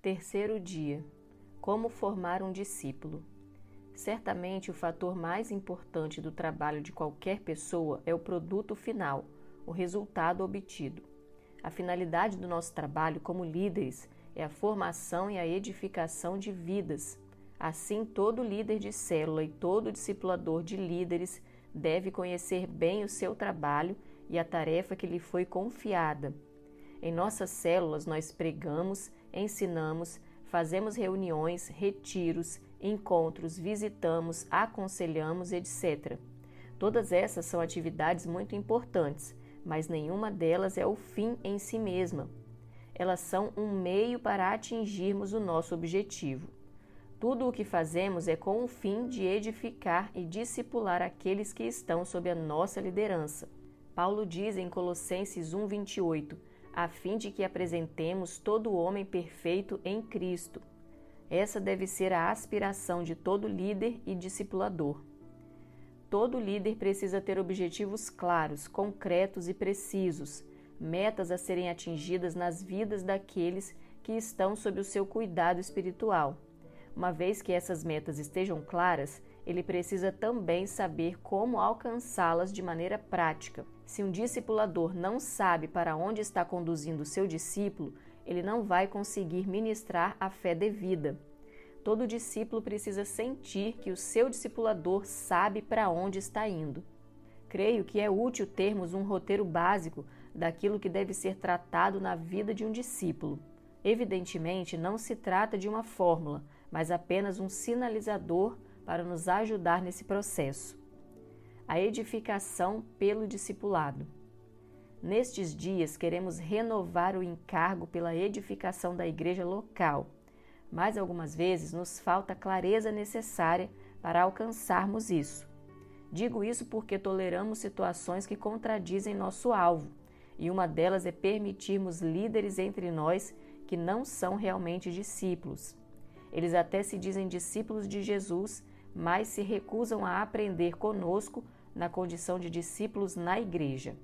Terceiro dia: Como formar um discípulo. Certamente o fator mais importante do trabalho de qualquer pessoa é o produto final, o resultado obtido. A finalidade do nosso trabalho como líderes é a formação e a edificação de vidas. Assim, todo líder de célula e todo discipulador de líderes deve conhecer bem o seu trabalho e a tarefa que lhe foi confiada. Em nossas células, nós pregamos, ensinamos, fazemos reuniões, retiros, encontros, visitamos, aconselhamos, etc. Todas essas são atividades muito importantes, mas nenhuma delas é o fim em si mesma elas são um meio para atingirmos o nosso objetivo. Tudo o que fazemos é com o fim de edificar e discipular aqueles que estão sob a nossa liderança. Paulo diz em Colossenses 1:28, a fim de que apresentemos todo homem perfeito em Cristo. Essa deve ser a aspiração de todo líder e discipulador. Todo líder precisa ter objetivos claros, concretos e precisos metas a serem atingidas nas vidas daqueles que estão sob o seu cuidado espiritual. Uma vez que essas metas estejam claras, ele precisa também saber como alcançá-las de maneira prática. Se um discipulador não sabe para onde está conduzindo o seu discípulo, ele não vai conseguir ministrar a fé devida. Todo discípulo precisa sentir que o seu discipulador sabe para onde está indo. Creio que é útil termos um roteiro básico daquilo que deve ser tratado na vida de um discípulo. Evidentemente, não se trata de uma fórmula, mas apenas um sinalizador para nos ajudar nesse processo. A edificação pelo discipulado. Nestes dias, queremos renovar o encargo pela edificação da igreja local, mas algumas vezes nos falta a clareza necessária para alcançarmos isso. Digo isso porque toleramos situações que contradizem nosso alvo, e uma delas é permitirmos líderes entre nós que não são realmente discípulos. Eles até se dizem discípulos de Jesus, mas se recusam a aprender conosco na condição de discípulos na igreja.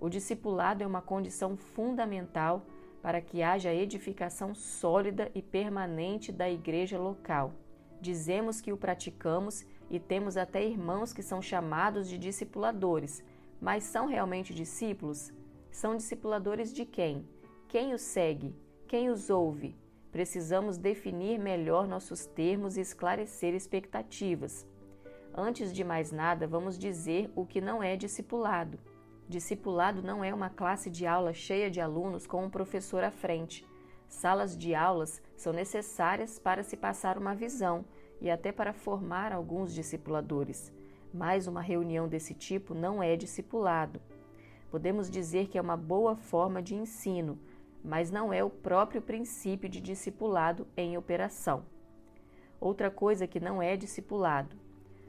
O discipulado é uma condição fundamental para que haja edificação sólida e permanente da igreja local. Dizemos que o praticamos e temos até irmãos que são chamados de discipuladores, mas são realmente discípulos? São discipuladores de quem? Quem os segue? Quem os ouve? Precisamos definir melhor nossos termos e esclarecer expectativas. Antes de mais nada, vamos dizer o que não é discipulado. Discipulado não é uma classe de aula cheia de alunos com um professor à frente. Salas de aulas são necessárias para se passar uma visão e até para formar alguns discipuladores. Mas uma reunião desse tipo não é discipulado. Podemos dizer que é uma boa forma de ensino, mas não é o próprio princípio de discipulado em operação. Outra coisa que não é discipulado,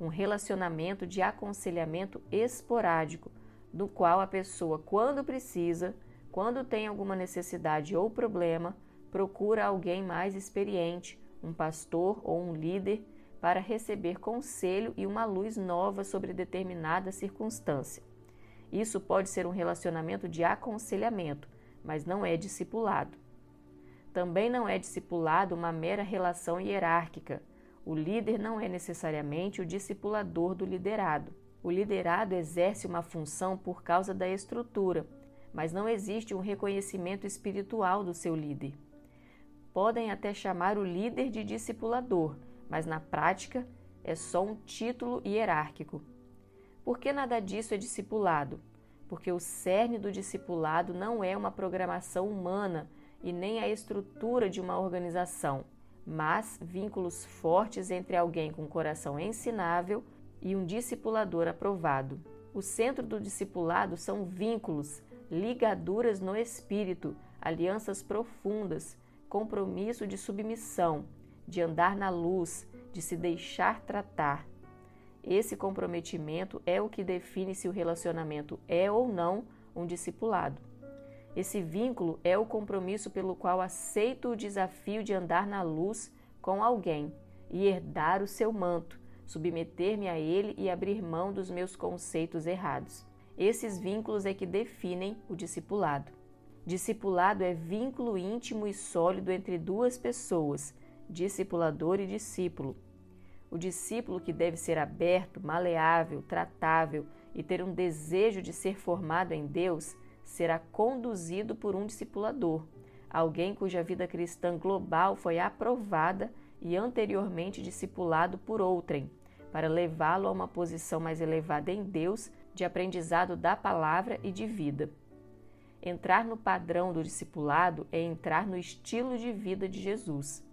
um relacionamento de aconselhamento esporádico, do qual a pessoa, quando precisa, quando tem alguma necessidade ou problema, procura alguém mais experiente, um pastor ou um líder, para receber conselho e uma luz nova sobre determinada circunstância. Isso pode ser um relacionamento de aconselhamento, mas não é discipulado. Também não é discipulado uma mera relação hierárquica. O líder não é necessariamente o discipulador do liderado. O liderado exerce uma função por causa da estrutura, mas não existe um reconhecimento espiritual do seu líder. Podem até chamar o líder de discipulador, mas na prática é só um título hierárquico. Por que nada disso é discipulado? Porque o cerne do discipulado não é uma programação humana e nem a estrutura de uma organização, mas vínculos fortes entre alguém com coração ensinável e um discipulador aprovado. O centro do discipulado são vínculos, ligaduras no espírito, alianças profundas, compromisso de submissão, de andar na luz, de se deixar tratar. Esse comprometimento é o que define se o relacionamento é ou não um discipulado. Esse vínculo é o compromisso pelo qual aceito o desafio de andar na luz com alguém e herdar o seu manto, submeter-me a ele e abrir mão dos meus conceitos errados. Esses vínculos é que definem o discipulado. Discipulado é vínculo íntimo e sólido entre duas pessoas, discipulador e discípulo. O discípulo que deve ser aberto, maleável, tratável e ter um desejo de ser formado em Deus será conduzido por um discipulador, alguém cuja vida cristã global foi aprovada e anteriormente discipulado por outrem, para levá-lo a uma posição mais elevada em Deus, de aprendizado da palavra e de vida. Entrar no padrão do discipulado é entrar no estilo de vida de Jesus.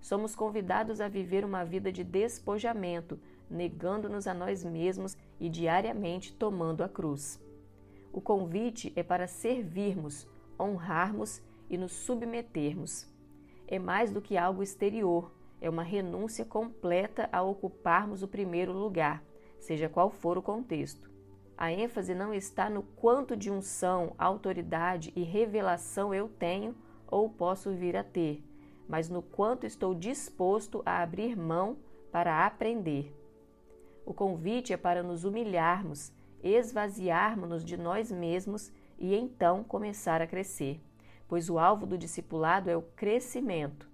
Somos convidados a viver uma vida de despojamento, negando-nos a nós mesmos e diariamente tomando a cruz. O convite é para servirmos, honrarmos e nos submetermos. É mais do que algo exterior, é uma renúncia completa a ocuparmos o primeiro lugar, seja qual for o contexto. A ênfase não está no quanto de unção, autoridade e revelação eu tenho ou posso vir a ter, mas no quanto estou disposto a abrir mão para aprender. O convite é para nos humilharmos, esvaziarmos-nos de nós mesmos e então começar a crescer, pois o alvo do discipulado é o crescimento.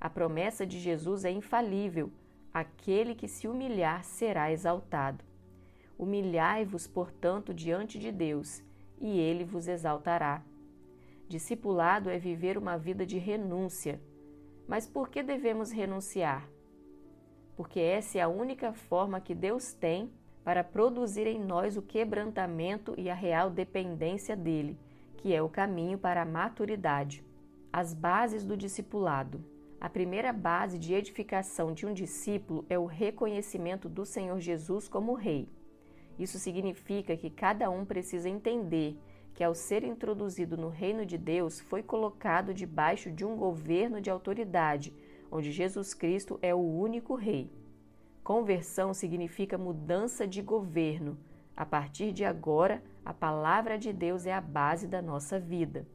A promessa de Jesus é infalível: aquele que se humilhar será exaltado. Humilhai-vos, portanto, diante de Deus, e ele vos exaltará. Discipulado é viver uma vida de renúncia. Mas por que devemos renunciar? Porque essa é a única forma que Deus tem para produzir em nós o quebrantamento e a real dependência dele, que é o caminho para a maturidade. As bases do discipulado. A primeira base de edificação de um discípulo é o reconhecimento do Senhor Jesus como Rei. Isso significa que cada um precisa entender que, ao ser introduzido no reino de Deus, foi colocado debaixo de um governo de autoridade, onde Jesus Cristo é o único Rei. Conversão significa mudança de governo. A partir de agora, a palavra de Deus é a base da nossa vida.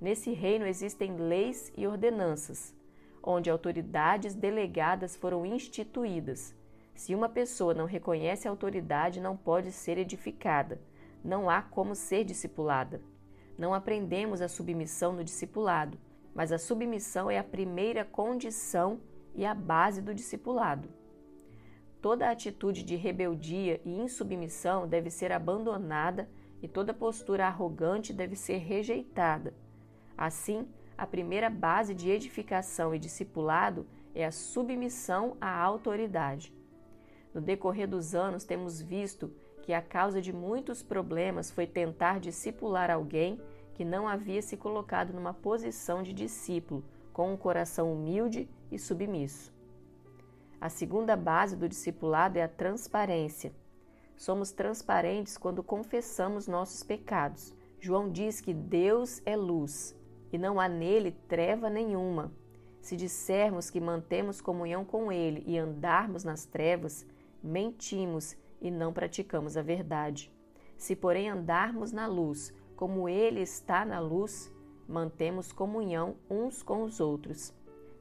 Nesse reino existem leis e ordenanças, onde autoridades delegadas foram instituídas se uma pessoa não reconhece a autoridade, não pode ser edificada. Não há como ser discipulada. Não aprendemos a submissão no discipulado, mas a submissão é a primeira condição e a base do discipulado. Toda atitude de rebeldia e insubmissão deve ser abandonada e toda postura arrogante deve ser rejeitada. Assim, a primeira base de edificação e discipulado é a submissão à autoridade. No decorrer dos anos, temos visto que a causa de muitos problemas foi tentar discipular alguém que não havia se colocado numa posição de discípulo, com um coração humilde e submisso. A segunda base do discipulado é a transparência. Somos transparentes quando confessamos nossos pecados. João diz que Deus é luz e não há nele treva nenhuma. Se dissermos que mantemos comunhão com Ele e andarmos nas trevas, mentimos e não praticamos a verdade. Se, porém, andarmos na luz, como Ele está na luz, mantemos comunhão uns com os outros.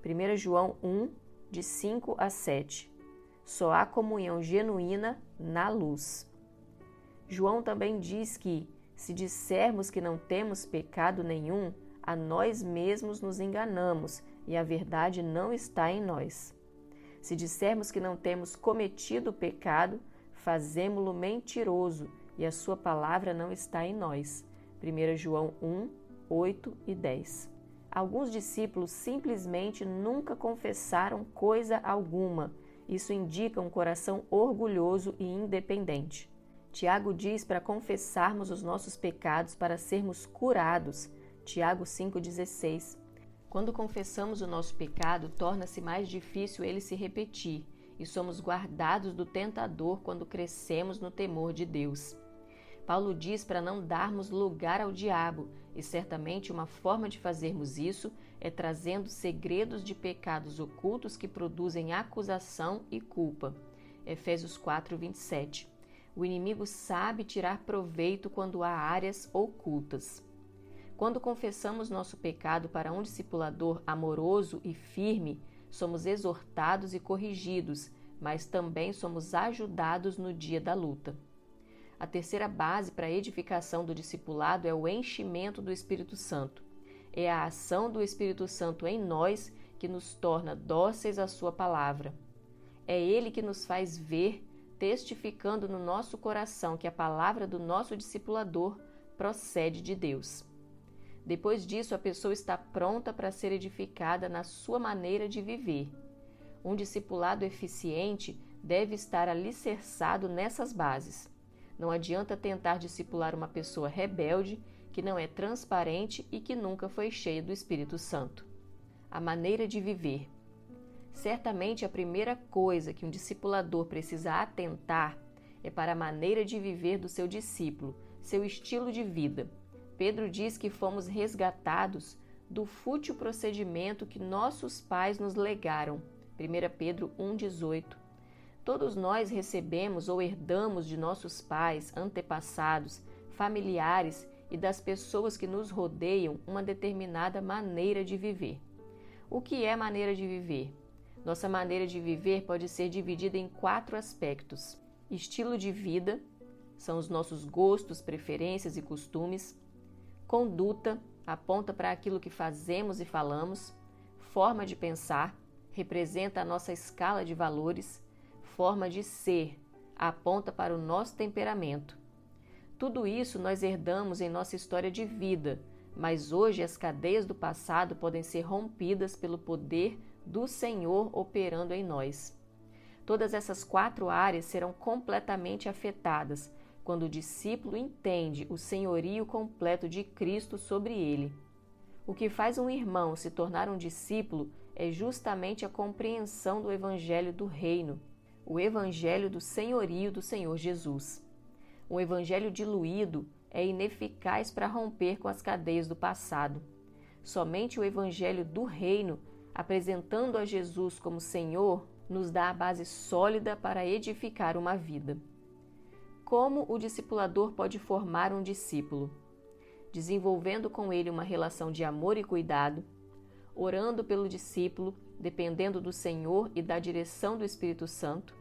1 João 1, de 5 a 7. Só há comunhão genuína na luz. João também diz que, se dissermos que não temos pecado nenhum, a nós mesmos nos enganamos e a verdade não está em nós. Se dissermos que não temos cometido pecado, fazemo-lo mentiroso e a sua palavra não está em nós. 1 João 1, 8 e 10. Alguns discípulos simplesmente nunca confessaram coisa alguma. Isso indica um coração orgulhoso e independente. Tiago diz para confessarmos os nossos pecados para sermos curados. Tiago 5,16. Quando confessamos o nosso pecado, torna-se mais difícil ele se repetir e somos guardados do tentador quando crescemos no temor de Deus. Paulo diz para não darmos lugar ao diabo, e certamente uma forma de fazermos isso é trazendo segredos de pecados ocultos que produzem acusação e culpa. Efésios 4, 27. O inimigo sabe tirar proveito quando há áreas ocultas. Quando confessamos nosso pecado para um discipulador amoroso e firme, somos exortados e corrigidos, mas também somos ajudados no dia da luta. A terceira base para a edificação do discipulado é o enchimento do Espírito Santo. É a ação do Espírito Santo em nós que nos torna dóceis à Sua palavra. É Ele que nos faz ver, testificando no nosso coração que a palavra do nosso discipulador procede de Deus. Depois disso, a pessoa está pronta para ser edificada na sua maneira de viver. Um discipulado eficiente deve estar alicerçado nessas bases. Não adianta tentar discipular uma pessoa rebelde, que não é transparente e que nunca foi cheia do Espírito Santo. A maneira de viver. Certamente a primeira coisa que um discipulador precisa atentar é para a maneira de viver do seu discípulo, seu estilo de vida. Pedro diz que fomos resgatados do fútil procedimento que nossos pais nos legaram. 1 Pedro 1,18 Todos nós recebemos ou herdamos de nossos pais, antepassados, familiares e das pessoas que nos rodeiam uma determinada maneira de viver. O que é maneira de viver? Nossa maneira de viver pode ser dividida em quatro aspectos: estilo de vida, são os nossos gostos, preferências e costumes, conduta, aponta para aquilo que fazemos e falamos, forma de pensar, representa a nossa escala de valores forma de ser, aponta para o nosso temperamento. Tudo isso nós herdamos em nossa história de vida, mas hoje as cadeias do passado podem ser rompidas pelo poder do Senhor operando em nós. Todas essas quatro áreas serão completamente afetadas quando o discípulo entende o senhorio completo de Cristo sobre ele. O que faz um irmão se tornar um discípulo é justamente a compreensão do Evangelho do Reino o evangelho do senhorio do Senhor Jesus. Um evangelho diluído é ineficaz para romper com as cadeias do passado. Somente o evangelho do reino, apresentando a Jesus como Senhor, nos dá a base sólida para edificar uma vida. Como o discipulador pode formar um discípulo? Desenvolvendo com ele uma relação de amor e cuidado, orando pelo discípulo, dependendo do Senhor e da direção do Espírito Santo,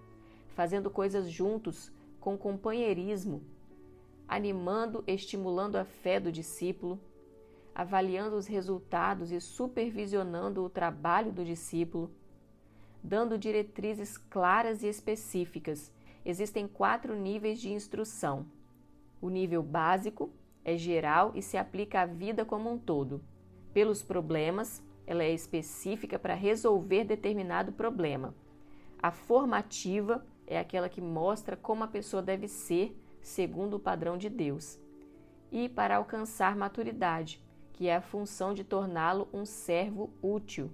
fazendo coisas juntos, com companheirismo, animando, estimulando a fé do discípulo, avaliando os resultados e supervisionando o trabalho do discípulo, dando diretrizes claras e específicas. Existem quatro níveis de instrução. O nível básico é geral e se aplica à vida como um todo. Pelos problemas, ela é específica para resolver determinado problema. A formativa é aquela que mostra como a pessoa deve ser segundo o padrão de Deus. E para alcançar maturidade, que é a função de torná-lo um servo útil.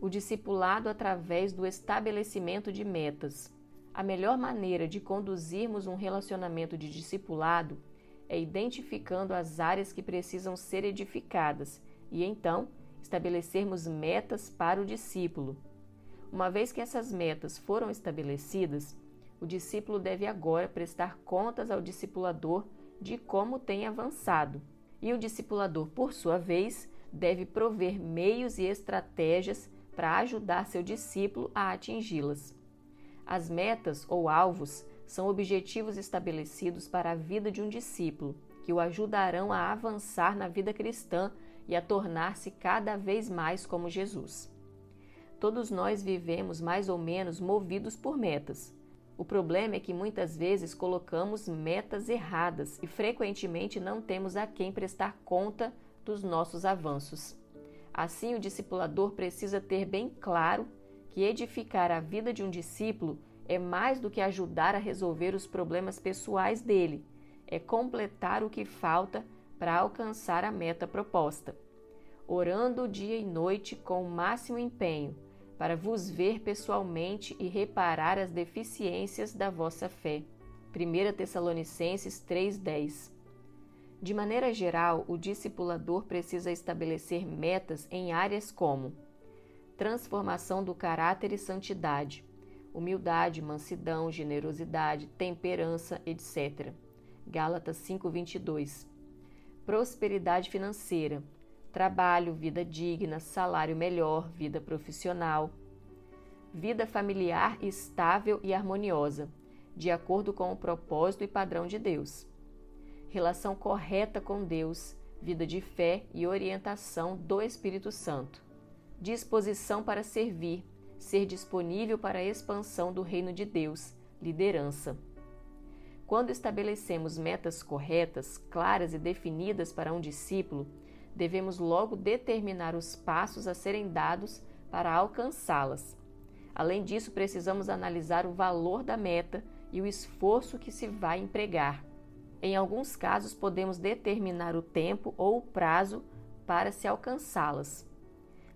O discipulado através do estabelecimento de metas. A melhor maneira de conduzirmos um relacionamento de discipulado é identificando as áreas que precisam ser edificadas e então estabelecermos metas para o discípulo. Uma vez que essas metas foram estabelecidas, o discípulo deve agora prestar contas ao discipulador de como tem avançado. E o discipulador, por sua vez, deve prover meios e estratégias para ajudar seu discípulo a atingi-las. As metas ou alvos são objetivos estabelecidos para a vida de um discípulo, que o ajudarão a avançar na vida cristã e a tornar-se cada vez mais como Jesus. Todos nós vivemos mais ou menos movidos por metas. O problema é que muitas vezes colocamos metas erradas e frequentemente não temos a quem prestar conta dos nossos avanços. Assim, o discipulador precisa ter bem claro que edificar a vida de um discípulo é mais do que ajudar a resolver os problemas pessoais dele, é completar o que falta para alcançar a meta proposta. Orando dia e noite com o máximo empenho, para vos ver pessoalmente e reparar as deficiências da vossa fé. 1 Tessalonicenses 3:10. De maneira geral, o discipulador precisa estabelecer metas em áreas como transformação do caráter e santidade, humildade, mansidão, generosidade, temperança, etc. Gálatas 5:22. Prosperidade financeira, trabalho, vida digna, salário melhor, vida profissional, vida familiar estável e harmoniosa, de acordo com o propósito e padrão de Deus. Relação correta com Deus, vida de fé e orientação do Espírito Santo. Disposição para servir, ser disponível para a expansão do reino de Deus, liderança. Quando estabelecemos metas corretas, claras e definidas para um discípulo, devemos logo determinar os passos a serem dados para alcançá-las. Além disso, precisamos analisar o valor da meta e o esforço que se vai empregar. Em alguns casos, podemos determinar o tempo ou o prazo para se alcançá-las.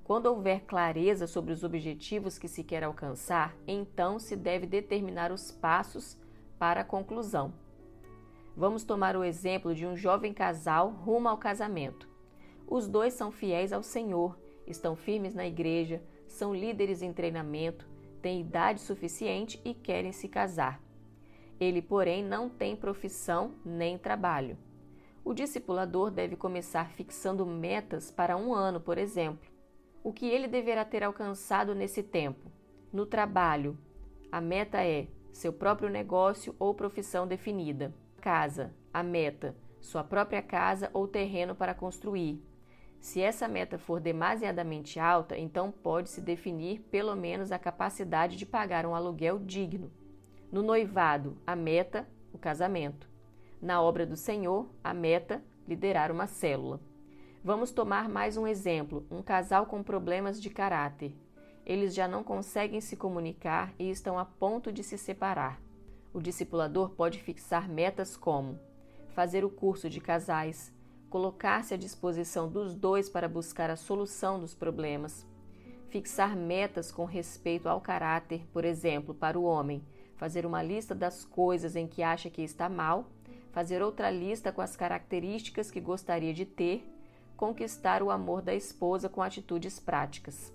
Quando houver clareza sobre os objetivos que se quer alcançar, então se deve determinar os passos para a conclusão. Vamos tomar o exemplo de um jovem casal rumo ao casamento. Os dois são fiéis ao Senhor, estão firmes na igreja, são líderes em treinamento, têm idade suficiente e querem se casar. Ele, porém, não tem profissão nem trabalho. O discipulador deve começar fixando metas para um ano, por exemplo. O que ele deverá ter alcançado nesse tempo? No trabalho, a meta é seu próprio negócio ou profissão definida. Casa, a meta, sua própria casa ou terreno para construir. Se essa meta for demasiadamente alta, então pode-se definir pelo menos a capacidade de pagar um aluguel digno. No noivado, a meta, o casamento. Na obra do Senhor, a meta, liderar uma célula. Vamos tomar mais um exemplo: um casal com problemas de caráter. Eles já não conseguem se comunicar e estão a ponto de se separar. O discipulador pode fixar metas como fazer o curso de casais, colocar-se à disposição dos dois para buscar a solução dos problemas, fixar metas com respeito ao caráter, por exemplo, para o homem, fazer uma lista das coisas em que acha que está mal, fazer outra lista com as características que gostaria de ter, conquistar o amor da esposa com atitudes práticas.